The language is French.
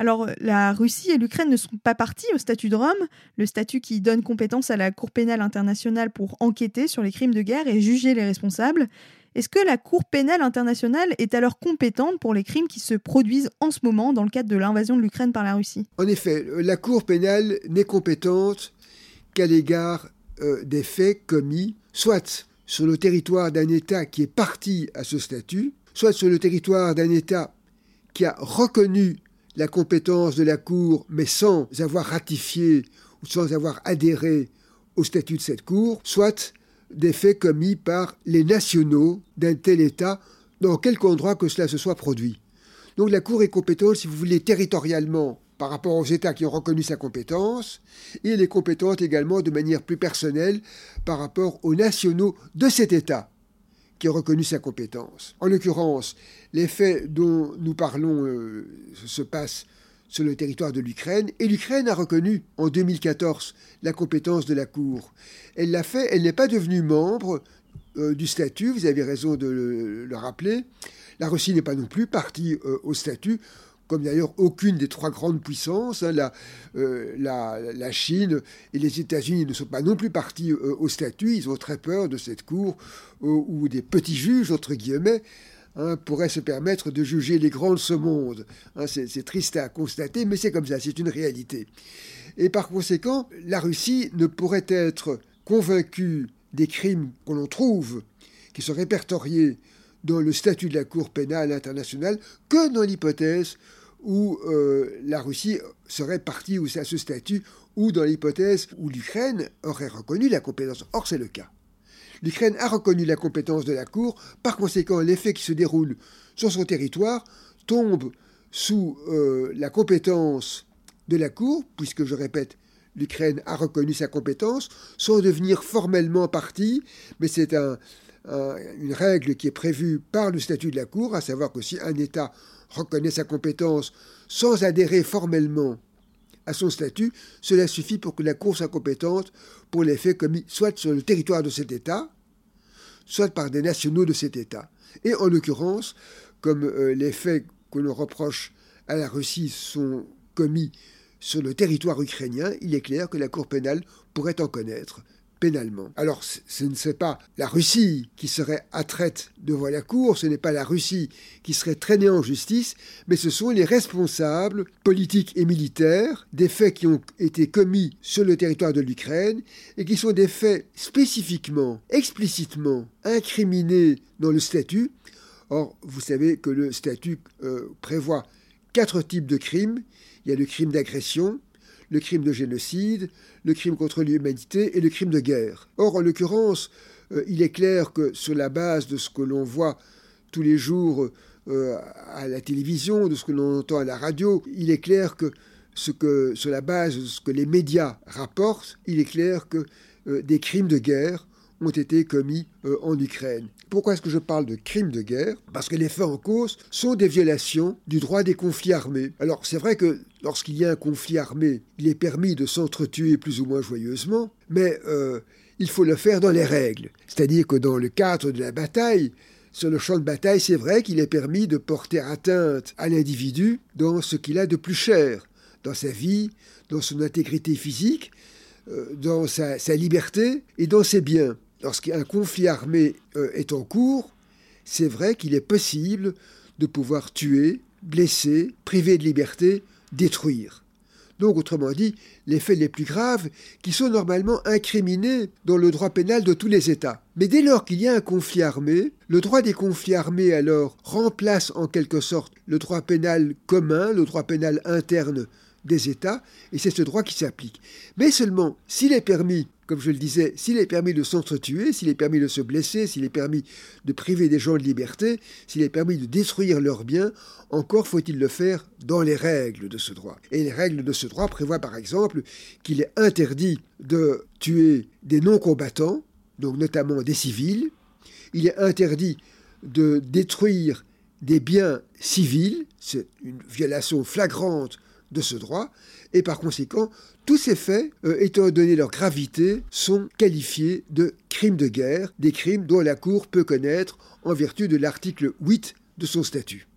Alors, la Russie et l'Ukraine ne sont pas partis au statut de Rome, le statut qui donne compétence à la Cour pénale internationale pour enquêter sur les crimes de guerre et juger les responsables. Est-ce que la Cour pénale internationale est alors compétente pour les crimes qui se produisent en ce moment dans le cadre de l'invasion de l'Ukraine par la Russie? En effet, la Cour pénale n'est compétente qu'à l'égard euh, des faits commis, soit sur le territoire d'un État qui est parti à ce statut, soit sur le territoire d'un État qui a reconnu la compétence de la Cour, mais sans avoir ratifié ou sans avoir adhéré au statut de cette Cour, soit des faits commis par les nationaux d'un tel État, dans quelque endroit que cela se soit produit. Donc la Cour est compétente, si vous voulez, territorialement par rapport aux États qui ont reconnu sa compétence, et elle est compétente également de manière plus personnelle par rapport aux nationaux de cet État qui ont reconnu sa compétence. En l'occurrence, les faits dont nous parlons euh, se passent sur le territoire de l'Ukraine, et l'Ukraine a reconnu en 2014 la compétence de la Cour. Elle l'a fait, elle n'est pas devenue membre euh, du statut, vous avez raison de le, rappeler. La Russie n'est pas non plus partie euh, au statut, comme d'ailleurs aucune des trois grandes puissances, hein, euh, la, Chine et les États-Unis ne sont pas non plus partis au statut, ils ont très peur de cette Cour, ou des petits juges, entre guillemets, Hein, pourrait se permettre de juger les grands de ce monde. Hein, c'est triste à constater, mais c'est comme ça, c'est une réalité. Et par conséquent, la Russie ne pourrait être convaincue des crimes que l'on trouve, qui sont répertoriés dans le statut de la Cour pénale internationale, que dans l'hypothèse où euh, la Russie serait partie à ce statut, ou dans l'hypothèse où l'Ukraine aurait reconnu la compétence. Or, c'est le cas. L'Ukraine a reconnu la compétence de la Cour, par conséquent les faits qui se déroulent sur son territoire tombent sous euh, la compétence de la Cour, puisque je répète, l'Ukraine a reconnu sa compétence, sans devenir formellement partie, mais c'est une règle qui est prévue par le statut de la Cour, à savoir que si un État reconnaît sa compétence sans adhérer formellement à son statut, cela suffit pour que la Cour soit compétente pour les faits commis soit sur le territoire de cet État, soit par des nationaux de cet État. Et en l'occurrence, comme euh, les faits que l'on reproche à la Russie sont commis sur le territoire ukrainien, il est clair que la Cour pénale pourrait en connaître pénalement. Alors, ce ne serait pas la Russie qui serait attraite devant la Cour, ce n'est pas la Russie qui serait traînée en justice, mais ce sont les responsables politiques et militaires des faits qui ont été commis sur le territoire de l'Ukraine et qui sont des faits spécifiquement, explicitement incriminés dans le statut. Or, vous savez que le statut euh, prévoit quatre types de crimes. Il y a le crime d'agression, le crime de génocide, le crime contre l'humanité et le crime de guerre. Or, en l'occurrence, euh, il est clair que sur la base de ce que l'on voit tous les jours euh, à la télévision, de ce que l'on entend à la radio, il est clair que, sur la base de ce que les médias rapportent, il est clair que euh, des crimes de guerre ont été commis en Ukraine. Pourquoi est-ce que je parle de crimes de guerre? Parce que les faits en cause sont des violations du droit des conflits armés. Alors c'est vrai que lorsqu'il y a un conflit armé, il est permis de s'entretuer plus ou moins joyeusement, mais euh, il faut le faire dans les règles. C'est-à-dire que dans le cadre de la bataille, sur le champ de bataille, c'est vrai qu'il est permis de porter atteinte à l'individu dans ce qu'il a de plus cher, dans sa vie, dans son intégrité physique, euh, dans sa liberté et dans ses biens lorsqu'un conflit armé euh, est en cours, c'est vrai qu'il est possible de pouvoir tuer, blesser, priver de liberté, détruire. Donc, autrement dit, les faits les plus graves qui sont normalement incriminés dans le droit pénal de tous les États. Mais dès lors qu'il y a un conflit armé, le droit des conflits armés alors remplace en quelque sorte le droit pénal commun, le droit pénal interne des États, et c'est ce droit qui s'applique. Mais seulement, s'il est permis comme je le disais, s'il est permis de s'entretuer, s'il est permis de se blesser, s'il est permis de priver des gens de liberté, s'il est permis de détruire leurs biens, encore faut-il le faire dans les règles de ce droit. Et les règles de ce droit prévoient par exemple qu'il est interdit de tuer des non-combattants, donc notamment des civils, il est interdit de détruire des biens civils, c'est une violation flagrante de ce droit, et par conséquent, tous ces faits, euh, étant donné leur gravité, sont qualifiés de crimes de guerre, des crimes dont la Cour peut connaître en vertu de l'article 8 de son statut.